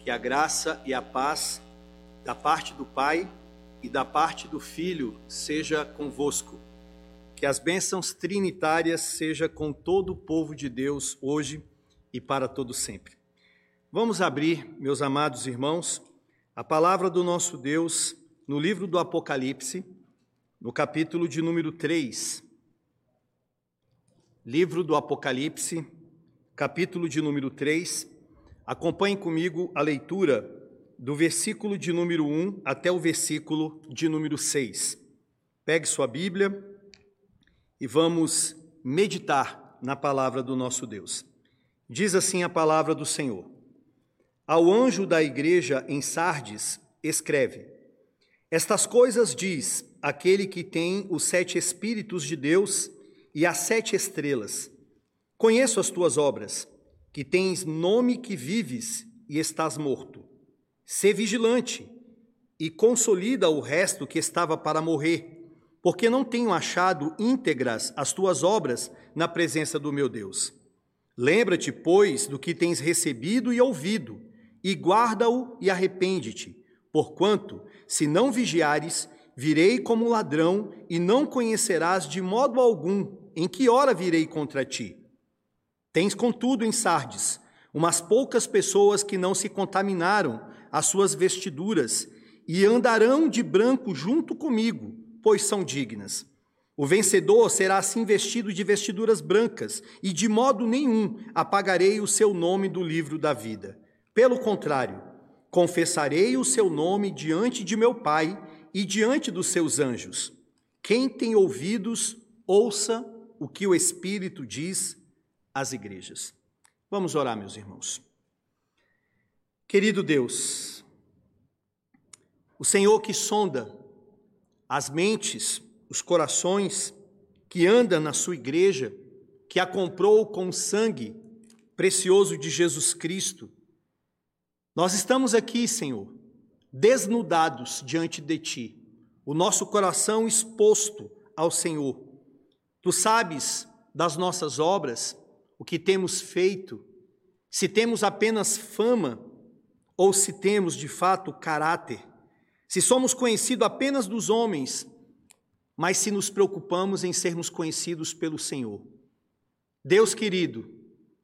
que a graça e a paz da parte do Pai e da parte do Filho seja convosco. Que as bênçãos trinitárias seja com todo o povo de Deus hoje e para todo sempre. Vamos abrir, meus amados irmãos, a palavra do nosso Deus no livro do Apocalipse, no capítulo de número 3. Livro do Apocalipse, capítulo de número 3 Acompanhe comigo a leitura do versículo de número 1 até o versículo de número 6. Pegue sua Bíblia e vamos meditar na palavra do nosso Deus. Diz assim a palavra do Senhor: Ao anjo da igreja em Sardes, escreve: Estas coisas diz aquele que tem os sete Espíritos de Deus e as sete estrelas. Conheço as tuas obras que tens nome que vives e estás morto. Sê vigilante e consolida o resto que estava para morrer, porque não tenho achado íntegras as tuas obras na presença do meu Deus. Lembra-te, pois, do que tens recebido e ouvido, e guarda-o e arrepende-te, porquanto, se não vigiares, virei como ladrão e não conhecerás de modo algum em que hora virei contra ti. Tens, contudo, em Sardes, umas poucas pessoas que não se contaminaram as suas vestiduras e andarão de branco junto comigo, pois são dignas. O vencedor será assim vestido de vestiduras brancas, e de modo nenhum apagarei o seu nome do livro da vida. Pelo contrário, confessarei o seu nome diante de meu Pai e diante dos seus anjos. Quem tem ouvidos, ouça o que o Espírito diz às igrejas. Vamos orar, meus irmãos. Querido Deus, o Senhor que sonda as mentes, os corações, que anda na sua igreja, que a comprou com o sangue precioso de Jesus Cristo, nós estamos aqui, Senhor, desnudados diante de Ti, o nosso coração exposto ao Senhor. Tu sabes das nossas obras, o que temos feito, se temos apenas fama ou se temos de fato caráter, se somos conhecidos apenas dos homens, mas se nos preocupamos em sermos conhecidos pelo Senhor. Deus querido,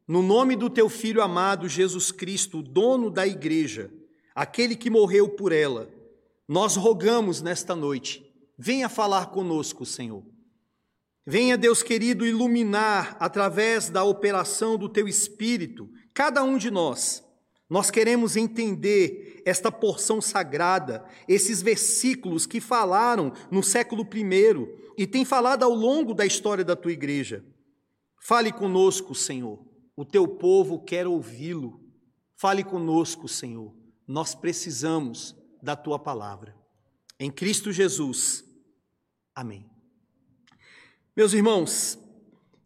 no nome do teu filho amado Jesus Cristo, dono da igreja, aquele que morreu por ela, nós rogamos nesta noite, venha falar conosco, Senhor. Venha, Deus querido, iluminar através da operação do teu Espírito cada um de nós. Nós queremos entender esta porção sagrada, esses versículos que falaram no século I e tem falado ao longo da história da tua igreja. Fale conosco, Senhor. O teu povo quer ouvi-lo. Fale conosco, Senhor. Nós precisamos da tua palavra. Em Cristo Jesus. Amém. Meus irmãos,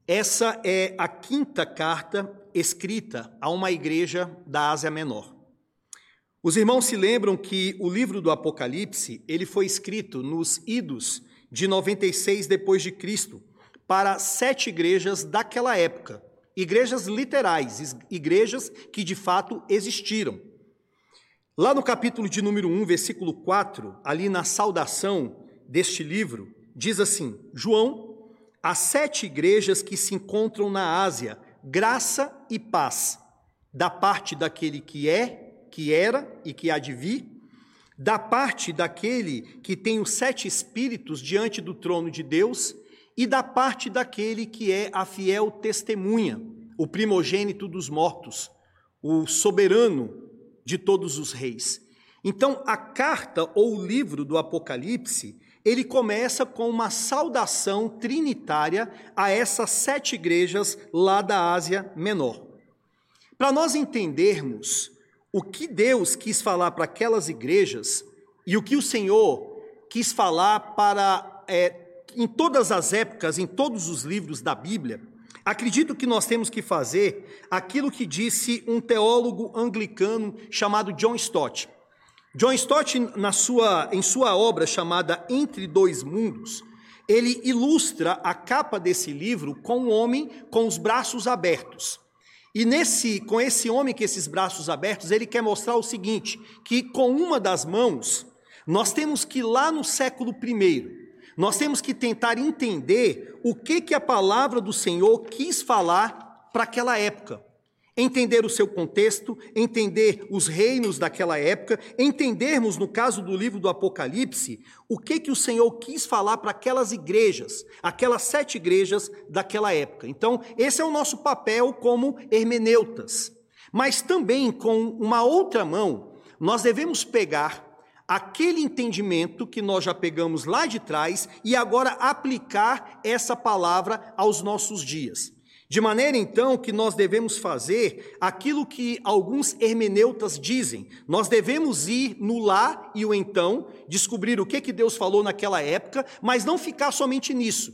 essa é a quinta carta escrita a uma igreja da Ásia Menor. Os irmãos se lembram que o livro do Apocalipse, ele foi escrito nos idos de 96 depois de Cristo, para sete igrejas daquela época, igrejas literais, igrejas que de fato existiram. Lá no capítulo de número 1, versículo 4, ali na saudação deste livro, diz assim: João, as sete igrejas que se encontram na Ásia, graça e paz, da parte daquele que é, que era e que há de vir, da parte daquele que tem os sete espíritos diante do trono de Deus, e da parte daquele que é a fiel testemunha, o primogênito dos mortos, o soberano de todos os reis. Então, a carta ou o livro do Apocalipse ele começa com uma saudação trinitária a essas sete igrejas lá da Ásia Menor. Para nós entendermos o que Deus quis falar para aquelas igrejas e o que o Senhor quis falar para é, em todas as épocas, em todos os livros da Bíblia, acredito que nós temos que fazer aquilo que disse um teólogo anglicano chamado John Stott. John Stott, na sua, em sua obra chamada Entre Dois Mundos, ele ilustra a capa desse livro com um homem com os braços abertos. E nesse, com esse homem com esses braços abertos, ele quer mostrar o seguinte: que com uma das mãos, nós temos que lá no século I, nós temos que tentar entender o que, que a palavra do Senhor quis falar para aquela época entender o seu contexto, entender os reinos daquela época, entendermos, no caso do livro do Apocalipse, o que, que o Senhor quis falar para aquelas igrejas, aquelas sete igrejas daquela época. Então, esse é o nosso papel como hermeneutas. Mas também, com uma outra mão, nós devemos pegar aquele entendimento que nós já pegamos lá de trás e agora aplicar essa palavra aos nossos dias. De maneira então que nós devemos fazer aquilo que alguns hermeneutas dizem. Nós devemos ir no lá e o então, descobrir o que, que Deus falou naquela época, mas não ficar somente nisso.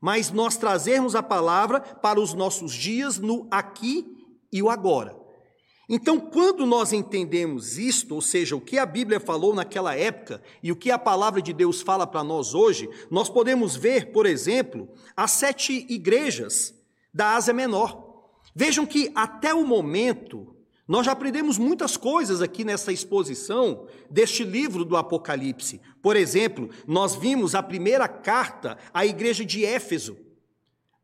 Mas nós trazermos a palavra para os nossos dias no aqui e o agora. Então, quando nós entendemos isto, ou seja, o que a Bíblia falou naquela época e o que a palavra de Deus fala para nós hoje, nós podemos ver, por exemplo, as sete igrejas da Ásia Menor. Vejam que até o momento nós já aprendemos muitas coisas aqui nessa exposição deste livro do Apocalipse. Por exemplo, nós vimos a primeira carta à igreja de Éfeso.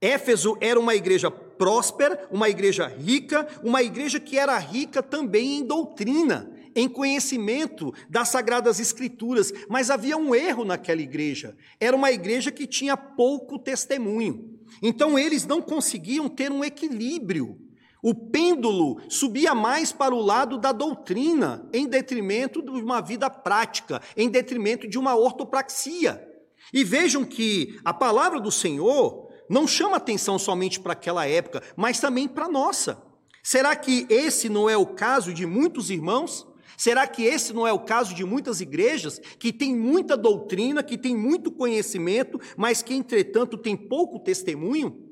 Éfeso era uma igreja próspera, uma igreja rica, uma igreja que era rica também em doutrina, em conhecimento das sagradas escrituras, mas havia um erro naquela igreja. Era uma igreja que tinha pouco testemunho. Então eles não conseguiam ter um equilíbrio. O pêndulo subia mais para o lado da doutrina, em detrimento de uma vida prática, em detrimento de uma ortopraxia. E vejam que a palavra do Senhor não chama atenção somente para aquela época, mas também para a nossa. Será que esse não é o caso de muitos irmãos? Será que esse não é o caso de muitas igrejas que têm muita doutrina, que têm muito conhecimento, mas que, entretanto, têm pouco testemunho?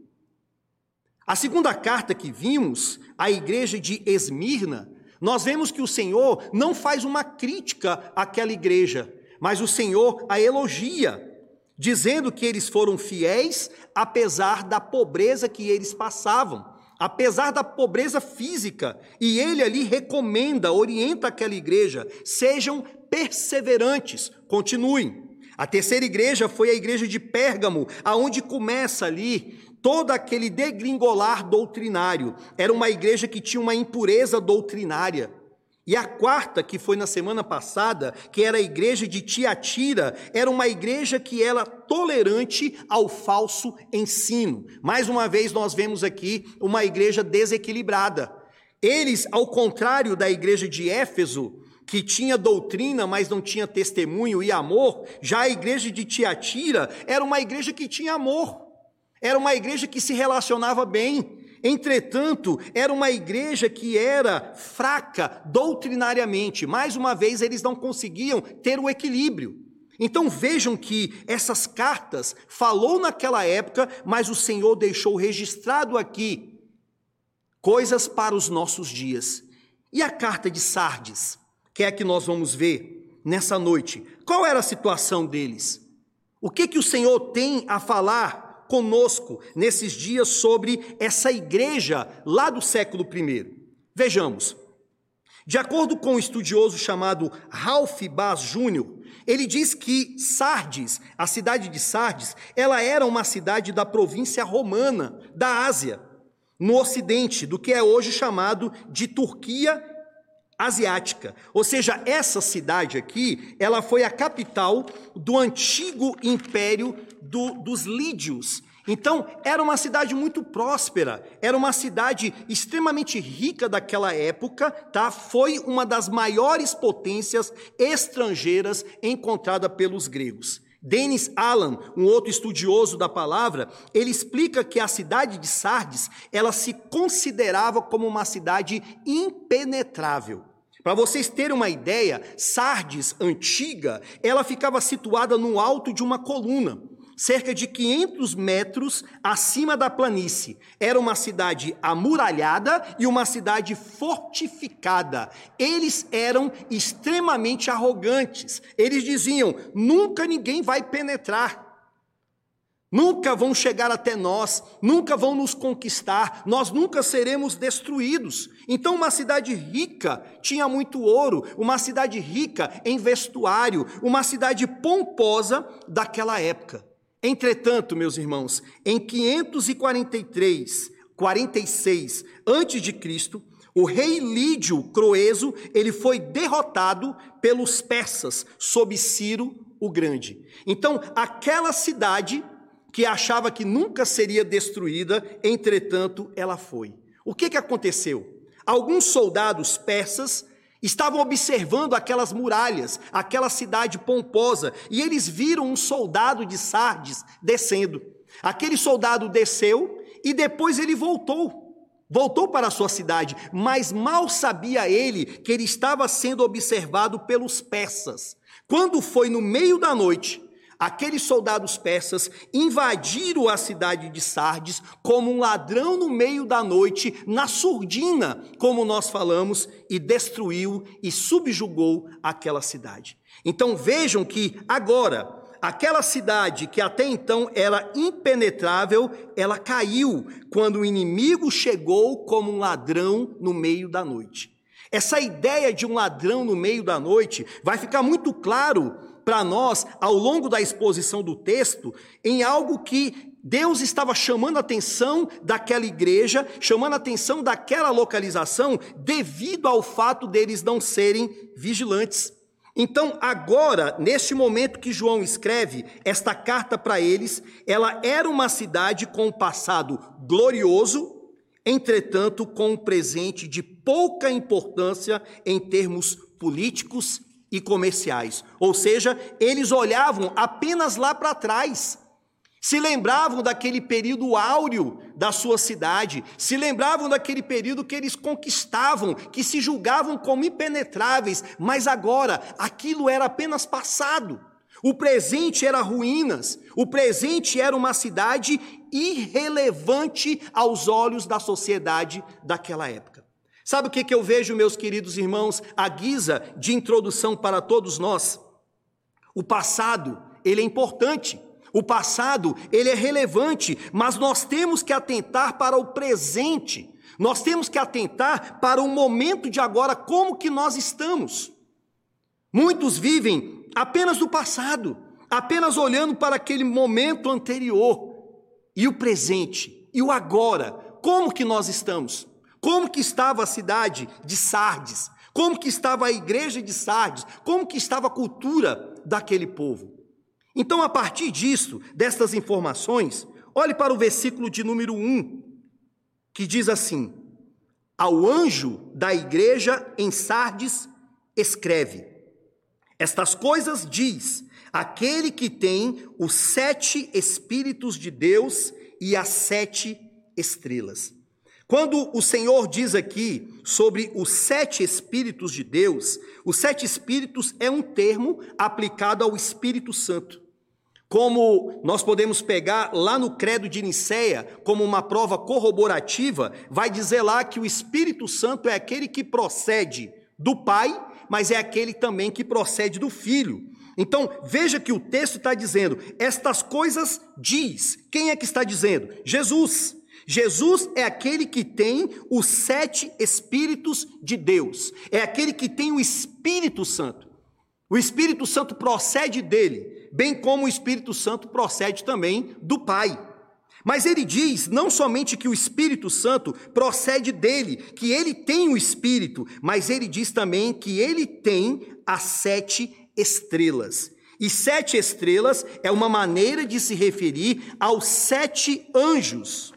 A segunda carta que vimos, à igreja de Esmirna, nós vemos que o Senhor não faz uma crítica àquela igreja, mas o Senhor a elogia, dizendo que eles foram fiéis apesar da pobreza que eles passavam apesar da pobreza física, e ele ali recomenda, orienta aquela igreja: sejam perseverantes, continuem. A terceira igreja foi a igreja de Pérgamo, aonde começa ali todo aquele degringolar doutrinário. Era uma igreja que tinha uma impureza doutrinária. E a quarta, que foi na semana passada, que era a igreja de Tiatira, era uma igreja que era tolerante ao falso ensino. Mais uma vez nós vemos aqui uma igreja desequilibrada. Eles, ao contrário da igreja de Éfeso, que tinha doutrina, mas não tinha testemunho e amor, já a igreja de Tiatira era uma igreja que tinha amor. Era uma igreja que se relacionava bem, Entretanto, era uma igreja que era fraca doutrinariamente. Mais uma vez, eles não conseguiam ter o equilíbrio. Então vejam que essas cartas falou naquela época, mas o Senhor deixou registrado aqui coisas para os nossos dias. E a carta de Sardes, que é a que nós vamos ver nessa noite, qual era a situação deles? O que que o Senhor tem a falar conosco nesses dias sobre essa igreja lá do século I. Vejamos. De acordo com um estudioso chamado Ralph Bass Jr., ele diz que Sardes, a cidade de Sardes, ela era uma cidade da província romana da Ásia, no ocidente, do que é hoje chamado de Turquia asiática. Ou seja, essa cidade aqui, ela foi a capital do antigo império do, dos lídios. Então, era uma cidade muito próspera, era uma cidade extremamente rica daquela época, tá? Foi uma das maiores potências estrangeiras encontrada pelos gregos. Denis Allan, um outro estudioso da palavra, ele explica que a cidade de Sardes, ela se considerava como uma cidade impenetrável. Para vocês terem uma ideia, Sardes antiga, ela ficava situada no alto de uma coluna, cerca de 500 metros acima da planície. Era uma cidade amuralhada e uma cidade fortificada. Eles eram extremamente arrogantes. Eles diziam: nunca ninguém vai penetrar. nunca vão chegar até nós, nunca vão nos conquistar, nós nunca seremos destruídos. Então, uma cidade rica tinha muito ouro, uma cidade rica em vestuário, uma cidade pomposa daquela época. Entretanto, meus irmãos, em 543, 46 antes de Cristo, o rei Lídio Croeso, ele foi derrotado pelos persas sob Ciro o Grande. Então, aquela cidade que achava que nunca seria destruída, entretanto, ela foi. O que, que aconteceu? Alguns soldados persas estavam observando aquelas muralhas, aquela cidade pomposa, e eles viram um soldado de Sardes descendo. Aquele soldado desceu e depois ele voltou. Voltou para a sua cidade, mas mal sabia ele que ele estava sendo observado pelos persas. Quando foi no meio da noite, aqueles soldados persas invadiram a cidade de Sardes como um ladrão no meio da noite, na surdina, como nós falamos, e destruiu e subjugou aquela cidade. Então vejam que agora aquela cidade que até então era impenetrável, ela caiu quando o inimigo chegou como um ladrão no meio da noite. Essa ideia de um ladrão no meio da noite vai ficar muito claro para nós ao longo da exposição do texto em algo que Deus estava chamando a atenção daquela igreja, chamando a atenção daquela localização, devido ao fato deles não serem vigilantes. Então, agora, neste momento que João escreve esta carta para eles, ela era uma cidade com um passado glorioso, entretanto, com um presente de pouca importância em termos políticos e comerciais. Ou seja, eles olhavam apenas lá para trás se lembravam daquele período áureo da sua cidade, se lembravam daquele período que eles conquistavam, que se julgavam como impenetráveis, mas agora aquilo era apenas passado. O presente era ruínas, o presente era uma cidade irrelevante aos olhos da sociedade daquela época. Sabe o que, que eu vejo, meus queridos irmãos, a guisa de introdução para todos nós? O passado, ele é importante. O passado, ele é relevante, mas nós temos que atentar para o presente. Nós temos que atentar para o momento de agora, como que nós estamos. Muitos vivem apenas do passado, apenas olhando para aquele momento anterior. E o presente, e o agora, como que nós estamos? Como que estava a cidade de Sardes? Como que estava a igreja de Sardes? Como que estava a cultura daquele povo? Então, a partir disso, destas informações, olhe para o versículo de número 1, que diz assim: Ao anjo da igreja em Sardes, escreve: Estas coisas diz aquele que tem os sete Espíritos de Deus e as sete estrelas. Quando o Senhor diz aqui sobre os sete Espíritos de Deus, os sete Espíritos é um termo aplicado ao Espírito Santo. Como nós podemos pegar lá no Credo de Nicéia, como uma prova corroborativa, vai dizer lá que o Espírito Santo é aquele que procede do Pai, mas é aquele também que procede do Filho. Então, veja que o texto está dizendo: estas coisas diz. Quem é que está dizendo? Jesus. Jesus é aquele que tem os sete Espíritos de Deus, é aquele que tem o Espírito Santo. O Espírito Santo procede dele, bem como o Espírito Santo procede também do Pai. Mas ele diz não somente que o Espírito Santo procede dele, que ele tem o Espírito, mas ele diz também que ele tem as sete estrelas. E sete estrelas é uma maneira de se referir aos sete anjos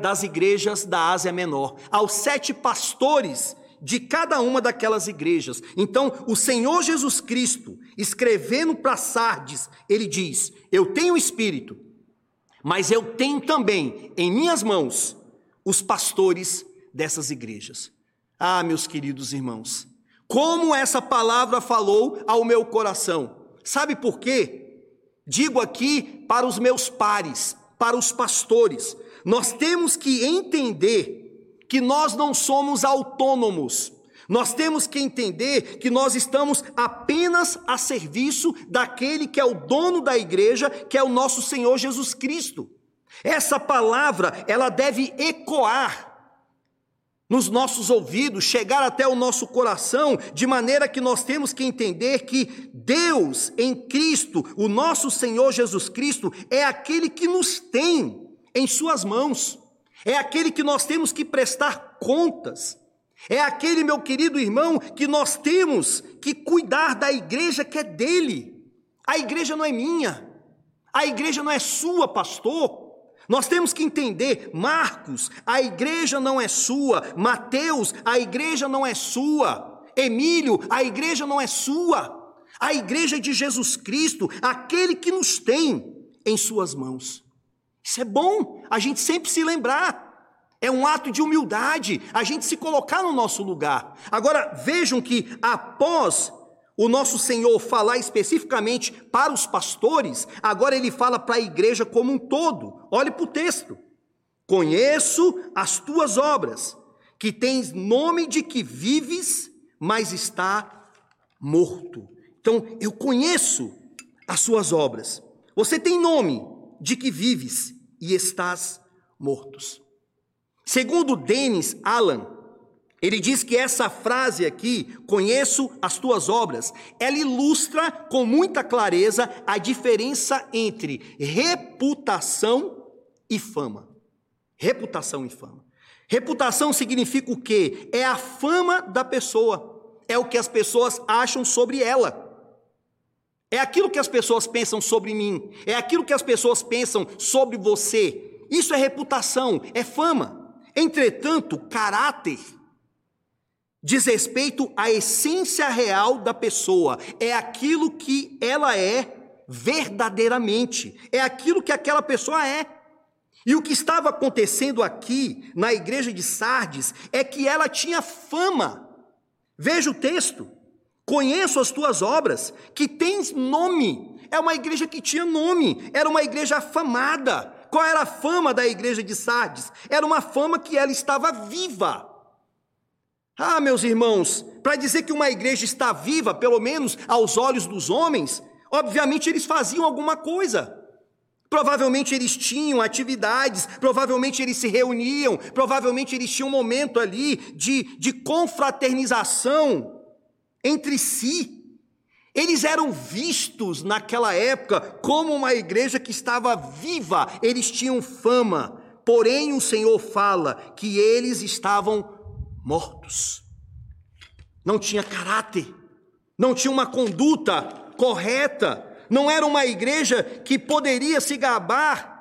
das igrejas da Ásia Menor, aos sete pastores de cada uma daquelas igrejas. Então, o Senhor Jesus Cristo, escrevendo para Sardes, ele diz: Eu tenho Espírito, mas eu tenho também em minhas mãos os pastores dessas igrejas. Ah, meus queridos irmãos, como essa palavra falou ao meu coração. Sabe por quê? Digo aqui para os meus pares, para os pastores, nós temos que entender que nós não somos autônomos, Nós temos que entender que nós estamos apenas a serviço daquele que é o dono da igreja, que é o nosso Senhor Jesus Cristo. Essa palavra, ela deve ecoar nos nossos ouvidos, chegar até o nosso coração, de maneira que nós temos que entender que Deus em Cristo, o nosso Senhor Jesus Cristo, é aquele que nos tem em Suas mãos, é aquele que nós temos que prestar contas, é aquele, meu querido irmão, que nós temos que cuidar da igreja que é dele. A igreja não é minha, a igreja não é sua, pastor. Nós temos que entender, Marcos, a igreja não é sua, Mateus, a igreja não é sua, Emílio, a igreja não é sua, a igreja é de Jesus Cristo, aquele que nos tem em suas mãos. Isso é bom, a gente sempre se lembrar. É um ato de humildade, a gente se colocar no nosso lugar. Agora, vejam que após o nosso Senhor falar especificamente para os pastores, agora ele fala para a igreja como um todo. Olhe para o texto. Conheço as tuas obras, que tens nome de que vives, mas está morto. Então, eu conheço as suas obras. Você tem nome de que vives e estás mortos. Segundo Denis Allan, ele diz que essa frase aqui, conheço as tuas obras, ela ilustra com muita clareza a diferença entre reputação e fama. Reputação e fama. Reputação significa o quê? É a fama da pessoa, é o que as pessoas acham sobre ela. É aquilo que as pessoas pensam sobre mim, é aquilo que as pessoas pensam sobre você. Isso é reputação, é fama. Entretanto, caráter diz respeito à essência real da pessoa, é aquilo que ela é verdadeiramente, é aquilo que aquela pessoa é. E o que estava acontecendo aqui na igreja de Sardes é que ela tinha fama. Veja o texto. Conheço as tuas obras, que tens nome. É uma igreja que tinha nome, era uma igreja afamada. Qual era a fama da igreja de Sardes? Era uma fama que ela estava viva. Ah, meus irmãos, para dizer que uma igreja está viva, pelo menos aos olhos dos homens, obviamente eles faziam alguma coisa. Provavelmente eles tinham atividades, provavelmente eles se reuniam, provavelmente eles tinham um momento ali de, de confraternização entre si. Eles eram vistos naquela época como uma igreja que estava viva, eles tinham fama. Porém, o Senhor fala que eles estavam mortos. Não tinha caráter, não tinha uma conduta correta, não era uma igreja que poderia se gabar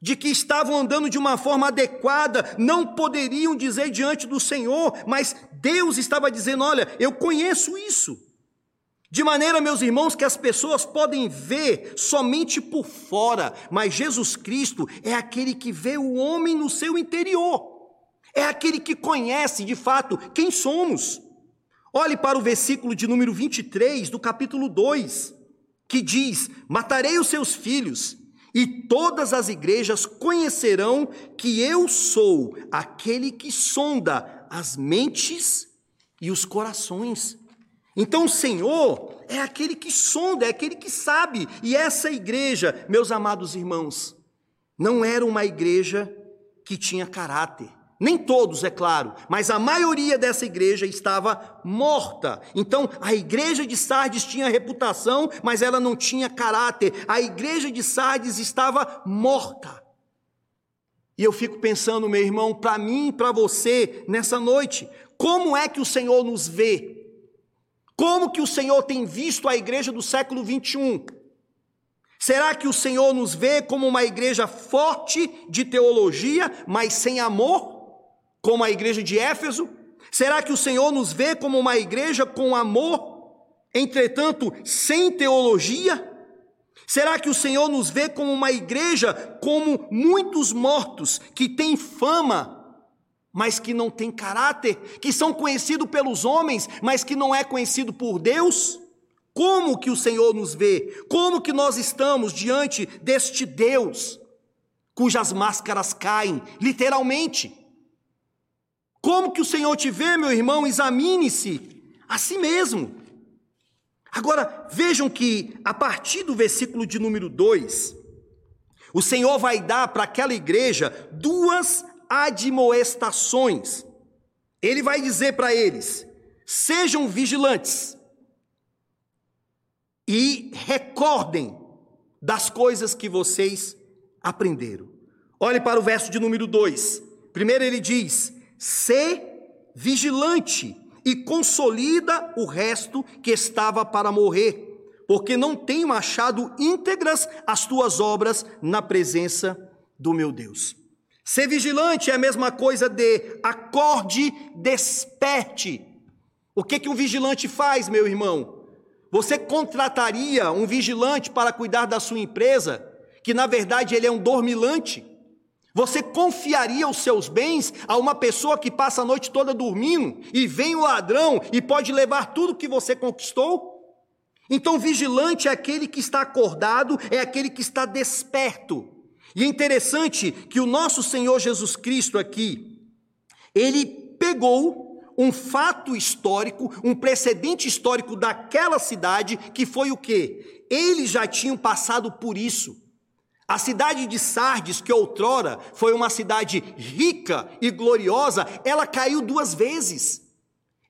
de que estavam andando de uma forma adequada, não poderiam dizer diante do Senhor, mas Deus estava dizendo: Olha, eu conheço isso. De maneira, meus irmãos, que as pessoas podem ver somente por fora, mas Jesus Cristo é aquele que vê o homem no seu interior é aquele que conhece de fato quem somos. Olhe para o versículo de número 23 do capítulo 2, que diz: Matarei os seus filhos, e todas as igrejas conhecerão que eu sou aquele que sonda as mentes e os corações. Então o Senhor é aquele que sonda, é aquele que sabe, e essa igreja, meus amados irmãos, não era uma igreja que tinha caráter. Nem todos, é claro, mas a maioria dessa igreja estava morta. Então, a igreja de Sardes tinha reputação, mas ela não tinha caráter. A igreja de Sardes estava morta. E eu fico pensando, meu irmão, para mim e para você nessa noite, como é que o Senhor nos vê? Como que o Senhor tem visto a igreja do século 21? Será que o Senhor nos vê como uma igreja forte de teologia, mas sem amor? Como a igreja de Éfeso? Será que o Senhor nos vê como uma igreja com amor, entretanto sem teologia? Será que o Senhor nos vê como uma igreja como muitos mortos que têm fama, mas que não têm caráter, que são conhecidos pelos homens, mas que não é conhecido por Deus? Como que o Senhor nos vê? Como que nós estamos diante deste Deus cujas máscaras caem, literalmente? Como que o Senhor te vê, meu irmão? Examine-se a si mesmo. Agora, vejam que a partir do versículo de número 2, o Senhor vai dar para aquela igreja duas admoestações. Ele vai dizer para eles: sejam vigilantes e recordem das coisas que vocês aprenderam. Olhe para o verso de número 2. Primeiro ele diz: "Se vigilante e consolida o resto que estava para morrer, porque não tenho achado íntegras as tuas obras na presença do meu Deus." Ser vigilante é a mesma coisa de acorde, desperte. O que que um vigilante faz, meu irmão? Você contrataria um vigilante para cuidar da sua empresa, que na verdade ele é um dormilante? Você confiaria os seus bens a uma pessoa que passa a noite toda dormindo e vem o ladrão e pode levar tudo que você conquistou? Então, vigilante é aquele que está acordado, é aquele que está desperto. E é interessante que o nosso Senhor Jesus Cristo aqui, ele pegou um fato histórico, um precedente histórico daquela cidade, que foi o quê? Eles já tinham passado por isso. A cidade de Sardes, que outrora foi uma cidade rica e gloriosa, ela caiu duas vezes.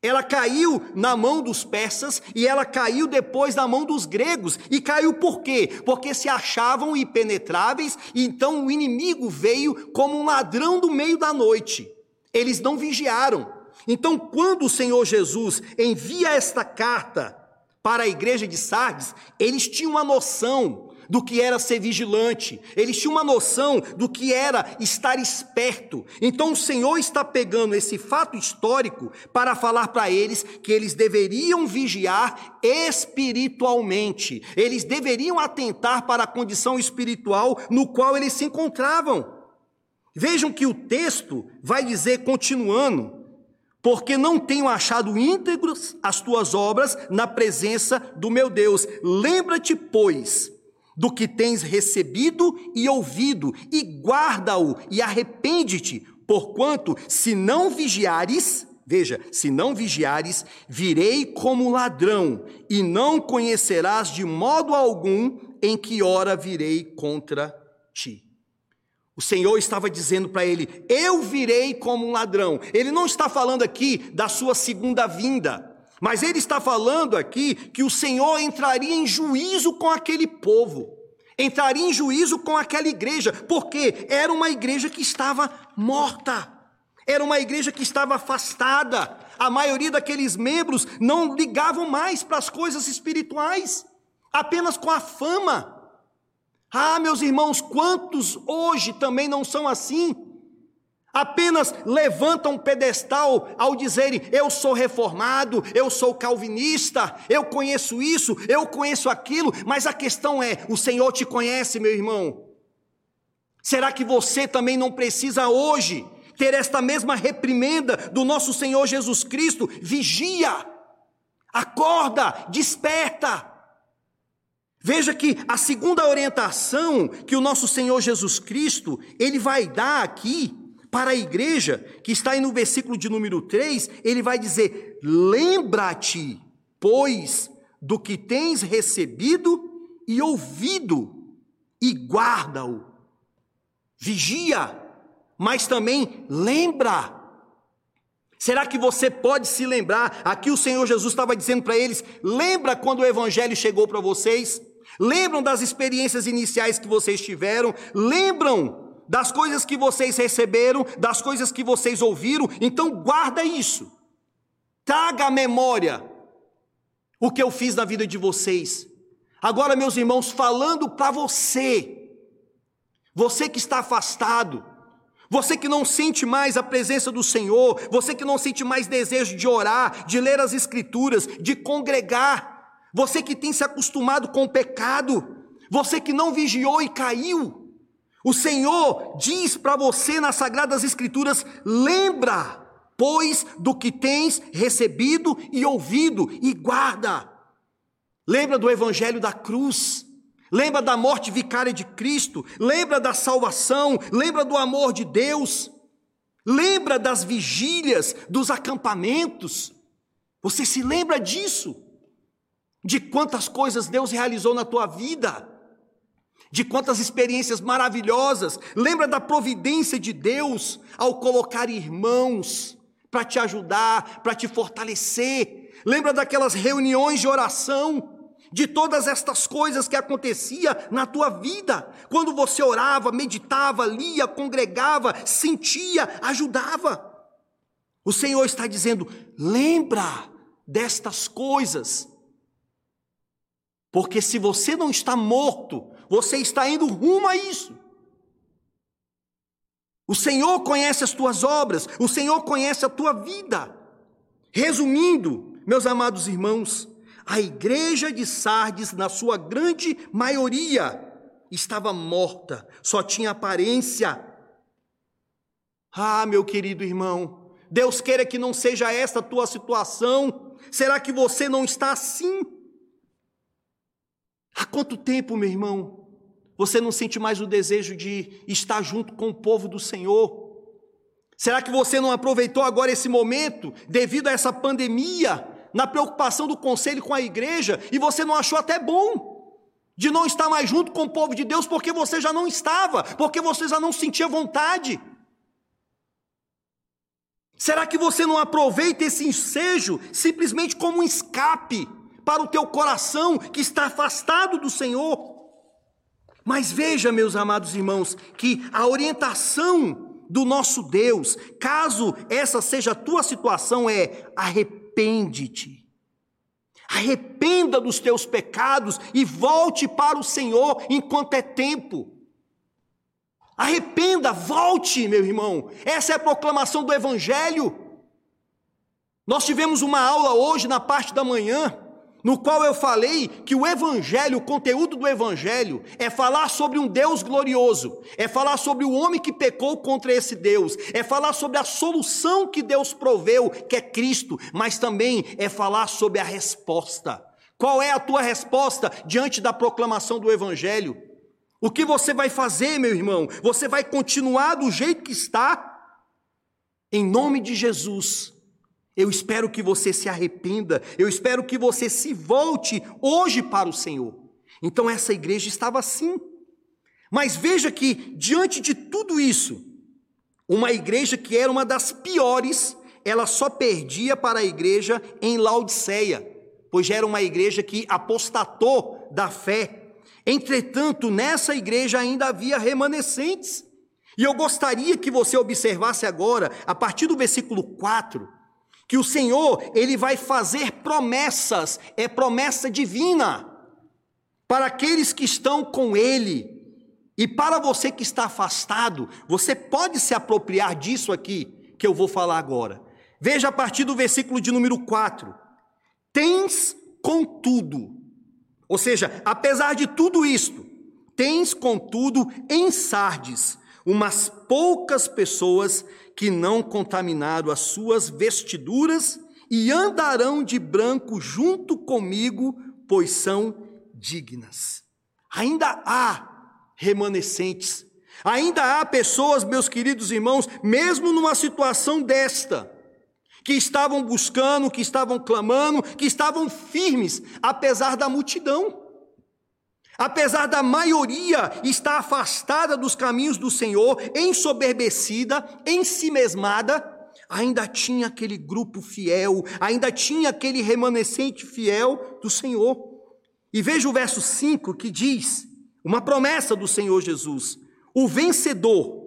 Ela caiu na mão dos persas e ela caiu depois na mão dos gregos. E caiu por quê? Porque se achavam impenetráveis, e então o inimigo veio como um ladrão do meio da noite. Eles não vigiaram. Então, quando o Senhor Jesus envia esta carta para a igreja de Sardes, eles tinham uma noção do que era ser vigilante, eles tinham uma noção do que era estar esperto. Então o Senhor está pegando esse fato histórico para falar para eles que eles deveriam vigiar espiritualmente, eles deveriam atentar para a condição espiritual no qual eles se encontravam. Vejam que o texto vai dizer, continuando, porque não tenho achado íntegros as tuas obras na presença do meu Deus. Lembra-te, pois, do que tens recebido e ouvido, e guarda-o e arrepende-te, porquanto, se não vigiares, veja, se não vigiares, virei como ladrão, e não conhecerás de modo algum em que hora virei contra ti. O Senhor estava dizendo para ele: Eu virei como um ladrão. Ele não está falando aqui da sua segunda vinda, mas ele está falando aqui que o Senhor entraria em juízo com aquele povo, entraria em juízo com aquela igreja, porque era uma igreja que estava morta, era uma igreja que estava afastada. A maioria daqueles membros não ligavam mais para as coisas espirituais, apenas com a fama ah, meus irmãos, quantos hoje também não são assim? Apenas levantam um pedestal ao dizerem: eu sou reformado, eu sou calvinista, eu conheço isso, eu conheço aquilo, mas a questão é: o Senhor te conhece, meu irmão? Será que você também não precisa hoje ter esta mesma reprimenda do nosso Senhor Jesus Cristo? Vigia, acorda, desperta. Veja que a segunda orientação que o nosso Senhor Jesus Cristo, ele vai dar aqui para a igreja, que está aí no versículo de número 3, ele vai dizer: "Lembra-te, pois, do que tens recebido e ouvido, e guarda-o. Vigia, mas também lembra Será que você pode se lembrar? Aqui o Senhor Jesus estava dizendo para eles: lembra quando o Evangelho chegou para vocês? Lembram das experiências iniciais que vocês tiveram? Lembram das coisas que vocês receberam, das coisas que vocês ouviram? Então guarda isso. Traga à memória o que eu fiz na vida de vocês. Agora, meus irmãos, falando para você, você que está afastado, você que não sente mais a presença do Senhor, você que não sente mais desejo de orar, de ler as Escrituras, de congregar, você que tem se acostumado com o pecado, você que não vigiou e caiu, o Senhor diz para você nas Sagradas Escrituras: lembra, pois, do que tens recebido e ouvido, e guarda. Lembra do Evangelho da cruz, lembra da morte vicária de Cristo, lembra da salvação, lembra do amor de Deus. Lembra das vigílias, dos acampamentos? Você se lembra disso? De quantas coisas Deus realizou na tua vida? De quantas experiências maravilhosas? Lembra da providência de Deus ao colocar irmãos para te ajudar, para te fortalecer? Lembra daquelas reuniões de oração? de todas estas coisas que acontecia na tua vida, quando você orava, meditava, lia, congregava, sentia, ajudava. O Senhor está dizendo: lembra destas coisas, porque se você não está morto, você está indo rumo a isso. O Senhor conhece as tuas obras, o Senhor conhece a tua vida. Resumindo, meus amados irmãos, a igreja de Sardes, na sua grande maioria, estava morta, só tinha aparência. Ah, meu querido irmão, Deus queira que não seja esta a tua situação. Será que você não está assim? Há quanto tempo, meu irmão, você não sente mais o desejo de estar junto com o povo do Senhor? Será que você não aproveitou agora esse momento, devido a essa pandemia, na preocupação do conselho com a igreja, e você não achou até bom de não estar mais junto com o povo de Deus, porque você já não estava, porque você já não sentia vontade. Será que você não aproveita esse ensejo simplesmente como um escape para o teu coração que está afastado do Senhor? Mas veja, meus amados irmãos, que a orientação do nosso Deus, caso essa seja a tua situação, é arrepende-te. Arrependa dos teus pecados e volte para o Senhor enquanto é tempo. Arrependa, volte, meu irmão. Essa é a proclamação do Evangelho. Nós tivemos uma aula hoje na parte da manhã no qual eu falei que o Evangelho, o conteúdo do Evangelho, é falar sobre um Deus glorioso, é falar sobre o homem que pecou contra esse Deus, é falar sobre a solução que Deus proveu, que é Cristo, mas também é falar sobre a resposta. Qual é a tua resposta diante da proclamação do Evangelho? O que você vai fazer, meu irmão? Você vai continuar do jeito que está? Em nome de Jesus eu espero que você se arrependa, eu espero que você se volte hoje para o Senhor. Então essa igreja estava assim. Mas veja que, diante de tudo isso, uma igreja que era uma das piores, ela só perdia para a igreja em Laodiceia, pois era uma igreja que apostatou da fé. Entretanto, nessa igreja ainda havia remanescentes. E eu gostaria que você observasse agora, a partir do versículo 4, que o Senhor, ele vai fazer promessas, é promessa divina para aqueles que estão com ele. E para você que está afastado, você pode se apropriar disso aqui que eu vou falar agora. Veja a partir do versículo de número 4. Tens contudo, ou seja, apesar de tudo isto, tens contudo em Sardes umas poucas pessoas que não contaminaram as suas vestiduras e andarão de branco junto comigo, pois são dignas. Ainda há remanescentes, ainda há pessoas, meus queridos irmãos, mesmo numa situação desta, que estavam buscando, que estavam clamando, que estavam firmes, apesar da multidão. Apesar da maioria estar afastada dos caminhos do Senhor, ensoberbecida, ensimesmada, ainda tinha aquele grupo fiel, ainda tinha aquele remanescente fiel do Senhor. E veja o verso 5 que diz, uma promessa do Senhor Jesus: o vencedor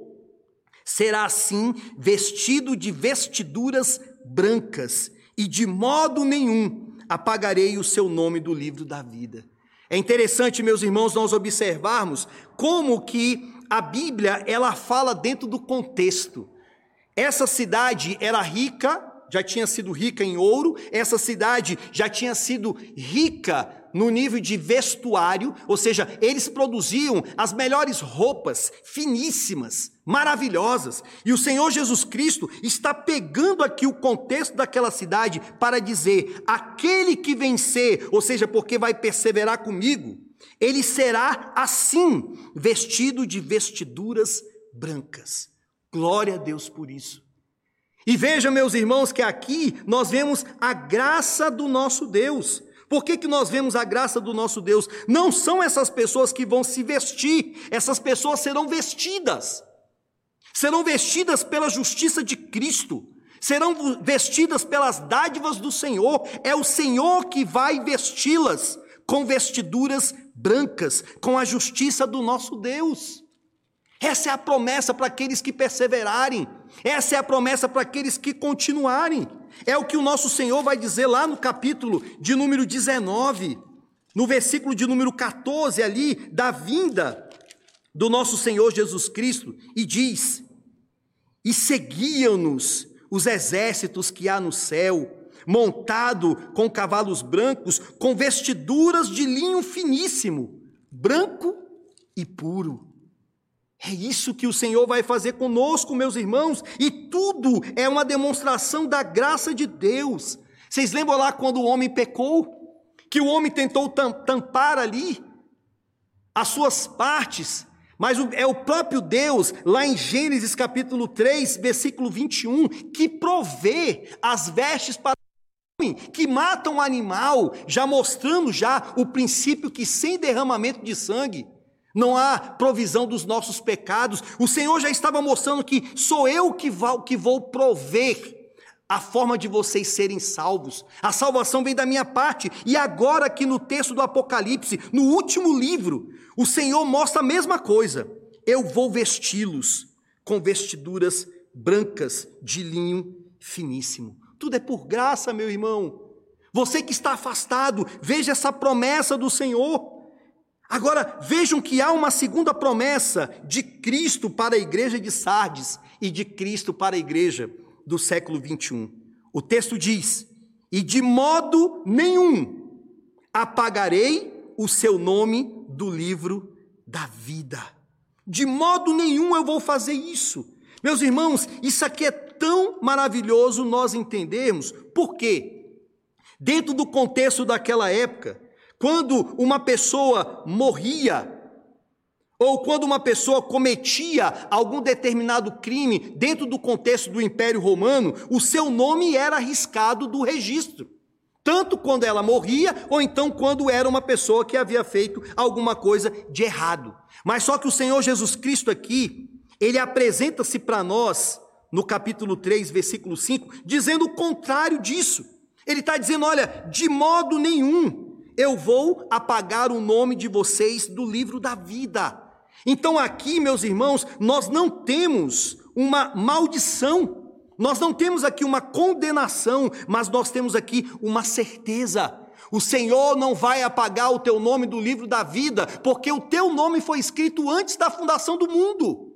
será assim vestido de vestiduras brancas, e de modo nenhum apagarei o seu nome do livro da vida. É interessante, meus irmãos, nós observarmos como que a Bíblia ela fala dentro do contexto. Essa cidade era rica, já tinha sido rica em ouro, essa cidade já tinha sido rica no nível de vestuário, ou seja, eles produziam as melhores roupas, finíssimas, maravilhosas. E o Senhor Jesus Cristo está pegando aqui o contexto daquela cidade para dizer: aquele que vencer, ou seja, porque vai perseverar comigo, ele será assim, vestido de vestiduras brancas. Glória a Deus por isso. E veja, meus irmãos, que aqui nós vemos a graça do nosso Deus. Por que, que nós vemos a graça do nosso Deus? Não são essas pessoas que vão se vestir, essas pessoas serão vestidas. Serão vestidas pela justiça de Cristo, serão vestidas pelas dádivas do Senhor. É o Senhor que vai vesti-las com vestiduras brancas, com a justiça do nosso Deus. Essa é a promessa para aqueles que perseverarem, essa é a promessa para aqueles que continuarem. É o que o nosso Senhor vai dizer lá no capítulo de número 19, no versículo de número 14 ali, da vinda do nosso Senhor Jesus Cristo, e diz: E seguiam-nos os exércitos que há no céu, montado com cavalos brancos, com vestiduras de linho finíssimo, branco e puro. É isso que o Senhor vai fazer conosco, meus irmãos, e tudo é uma demonstração da graça de Deus. Vocês lembram lá quando o homem pecou? Que o homem tentou tampar ali as suas partes, mas é o próprio Deus, lá em Gênesis capítulo 3, versículo 21, que provê as vestes para o homem, que mata um animal, já mostrando já o princípio que sem derramamento de sangue, não há provisão dos nossos pecados. O Senhor já estava mostrando que sou eu que vou, que vou prover a forma de vocês serem salvos. A salvação vem da minha parte. E agora, aqui no texto do Apocalipse, no último livro, o Senhor mostra a mesma coisa. Eu vou vesti-los com vestiduras brancas de linho finíssimo. Tudo é por graça, meu irmão. Você que está afastado, veja essa promessa do Senhor. Agora, vejam que há uma segunda promessa de Cristo para a igreja de Sardes e de Cristo para a igreja do século 21. O texto diz: E de modo nenhum apagarei o seu nome do livro da vida. De modo nenhum eu vou fazer isso. Meus irmãos, isso aqui é tão maravilhoso nós entendermos. Por quê? Dentro do contexto daquela época, quando uma pessoa morria, ou quando uma pessoa cometia algum determinado crime dentro do contexto do Império Romano, o seu nome era arriscado do registro. Tanto quando ela morria, ou então quando era uma pessoa que havia feito alguma coisa de errado. Mas só que o Senhor Jesus Cristo aqui, ele apresenta-se para nós, no capítulo 3, versículo 5, dizendo o contrário disso. Ele está dizendo: olha, de modo nenhum eu vou apagar o nome de vocês do livro da vida. Então, aqui, meus irmãos, nós não temos uma maldição, nós não temos aqui uma condenação, mas nós temos aqui uma certeza. O Senhor não vai apagar o teu nome do livro da vida, porque o teu nome foi escrito antes da fundação do mundo.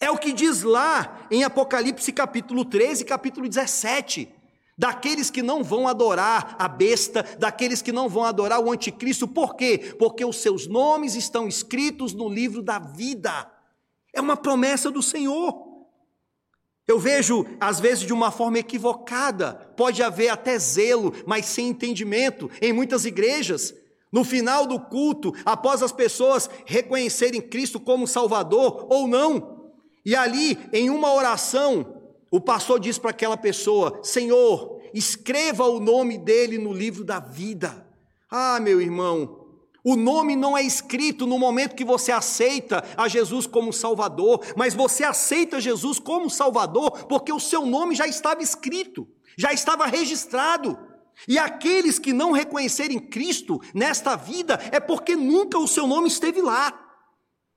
É o que diz lá em Apocalipse capítulo 13, capítulo 17 daqueles que não vão adorar a besta, daqueles que não vão adorar o anticristo. Por quê? Porque os seus nomes estão escritos no livro da vida. É uma promessa do Senhor. Eu vejo, às vezes, de uma forma equivocada, pode haver até zelo, mas sem entendimento, em muitas igrejas. No final do culto, após as pessoas reconhecerem Cristo como Salvador ou não, e ali, em uma oração, o pastor diz para aquela pessoa: Senhor, escreva o nome dele no livro da vida. Ah, meu irmão, o nome não é escrito no momento que você aceita a Jesus como Salvador, mas você aceita Jesus como Salvador porque o seu nome já estava escrito, já estava registrado. E aqueles que não reconhecerem Cristo nesta vida é porque nunca o seu nome esteve lá.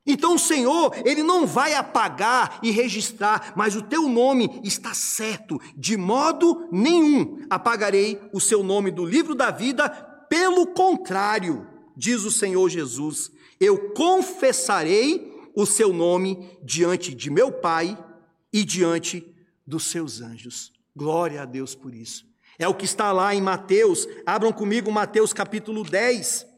Então o Senhor, Ele não vai apagar e registrar, mas o teu nome está certo, de modo nenhum apagarei o seu nome do livro da vida, pelo contrário, diz o Senhor Jesus, eu confessarei o seu nome diante de meu Pai e diante dos seus anjos. Glória a Deus por isso. É o que está lá em Mateus, abram comigo Mateus capítulo 10.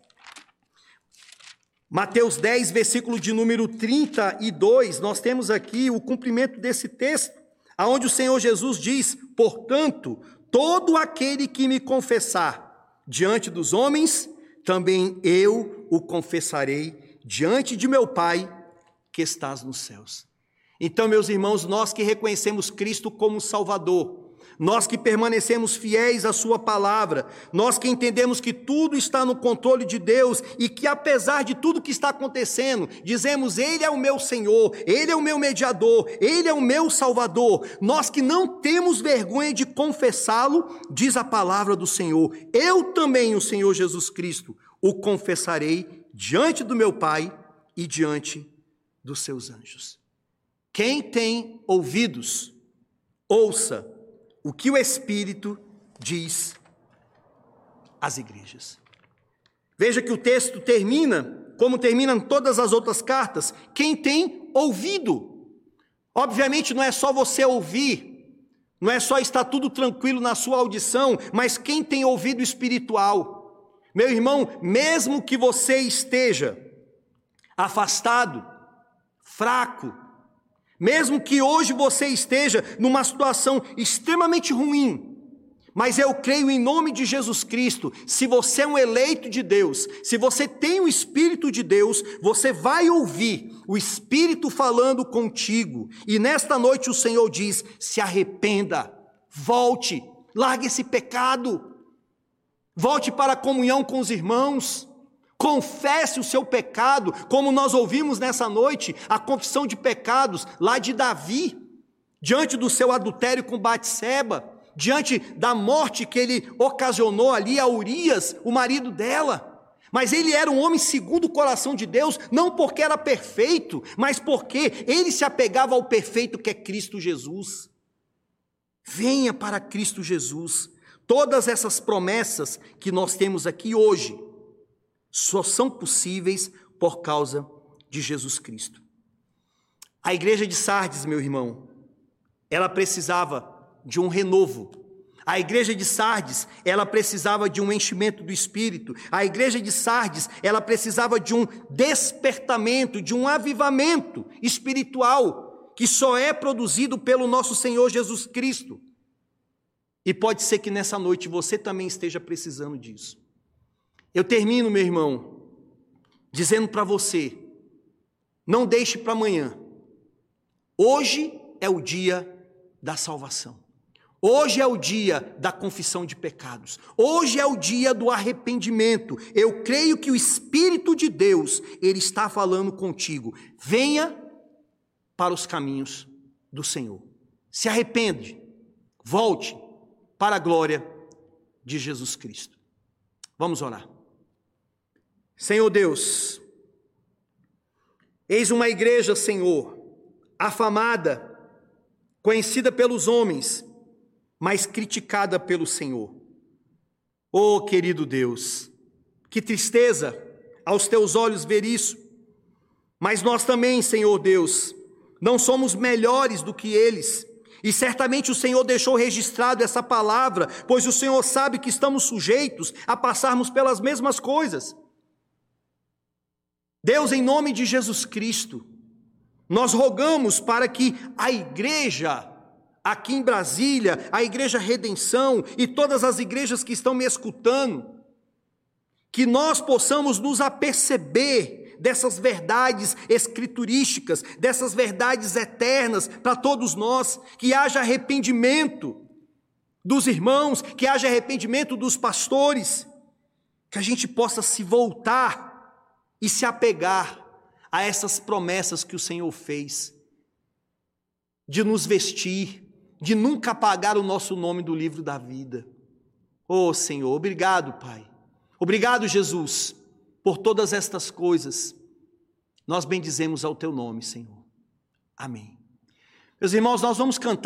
Mateus 10, versículo de número 32, nós temos aqui o cumprimento desse texto, aonde o Senhor Jesus diz: "Portanto, todo aquele que me confessar diante dos homens, também eu o confessarei diante de meu Pai que estás nos céus." Então, meus irmãos, nós que reconhecemos Cristo como Salvador, nós que permanecemos fiéis à Sua palavra, nós que entendemos que tudo está no controle de Deus e que, apesar de tudo que está acontecendo, dizemos: Ele é o meu Senhor, Ele é o meu mediador, Ele é o meu Salvador. Nós que não temos vergonha de confessá-lo, diz a palavra do Senhor: Eu também, o Senhor Jesus Cristo, o confessarei diante do meu Pai e diante dos seus anjos. Quem tem ouvidos, ouça o que o Espírito diz às igrejas. Veja que o texto termina, como terminam todas as outras cartas, quem tem ouvido. Obviamente não é só você ouvir, não é só estar tudo tranquilo na sua audição, mas quem tem ouvido espiritual. Meu irmão, mesmo que você esteja afastado, fraco, mesmo que hoje você esteja numa situação extremamente ruim, mas eu creio em nome de Jesus Cristo, se você é um eleito de Deus, se você tem o Espírito de Deus, você vai ouvir o Espírito falando contigo. E nesta noite o Senhor diz: se arrependa, volte, largue esse pecado, volte para a comunhão com os irmãos. Confesse o seu pecado, como nós ouvimos nessa noite, a confissão de pecados lá de Davi, diante do seu adultério com Batseba, diante da morte que ele ocasionou ali a Urias, o marido dela. Mas ele era um homem segundo o coração de Deus, não porque era perfeito, mas porque ele se apegava ao perfeito que é Cristo Jesus. Venha para Cristo Jesus. Todas essas promessas que nós temos aqui hoje, só são possíveis por causa de Jesus Cristo. A igreja de Sardes, meu irmão, ela precisava de um renovo. A igreja de Sardes, ela precisava de um enchimento do espírito. A igreja de Sardes, ela precisava de um despertamento, de um avivamento espiritual que só é produzido pelo nosso Senhor Jesus Cristo. E pode ser que nessa noite você também esteja precisando disso. Eu termino, meu irmão, dizendo para você: não deixe para amanhã. Hoje é o dia da salvação. Hoje é o dia da confissão de pecados. Hoje é o dia do arrependimento. Eu creio que o Espírito de Deus, ele está falando contigo. Venha para os caminhos do Senhor. Se arrepende. Volte para a glória de Jesus Cristo. Vamos orar. Senhor Deus, eis uma igreja, Senhor, afamada, conhecida pelos homens, mas criticada pelo Senhor. Oh, querido Deus, que tristeza aos teus olhos ver isso, mas nós também, Senhor Deus, não somos melhores do que eles. E certamente o Senhor deixou registrado essa palavra, pois o Senhor sabe que estamos sujeitos a passarmos pelas mesmas coisas. Deus, em nome de Jesus Cristo, nós rogamos para que a igreja, aqui em Brasília, a Igreja Redenção e todas as igrejas que estão me escutando, que nós possamos nos aperceber dessas verdades escriturísticas, dessas verdades eternas para todos nós, que haja arrependimento dos irmãos, que haja arrependimento dos pastores, que a gente possa se voltar e se apegar a essas promessas que o Senhor fez, de nos vestir, de nunca apagar o nosso nome do livro da vida. Oh Senhor, obrigado, Pai. Obrigado, Jesus, por todas estas coisas. Nós bendizemos ao teu nome, Senhor. Amém. Meus irmãos, nós vamos cantar.